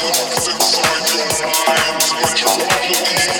What's inside your mind? What you want to eat?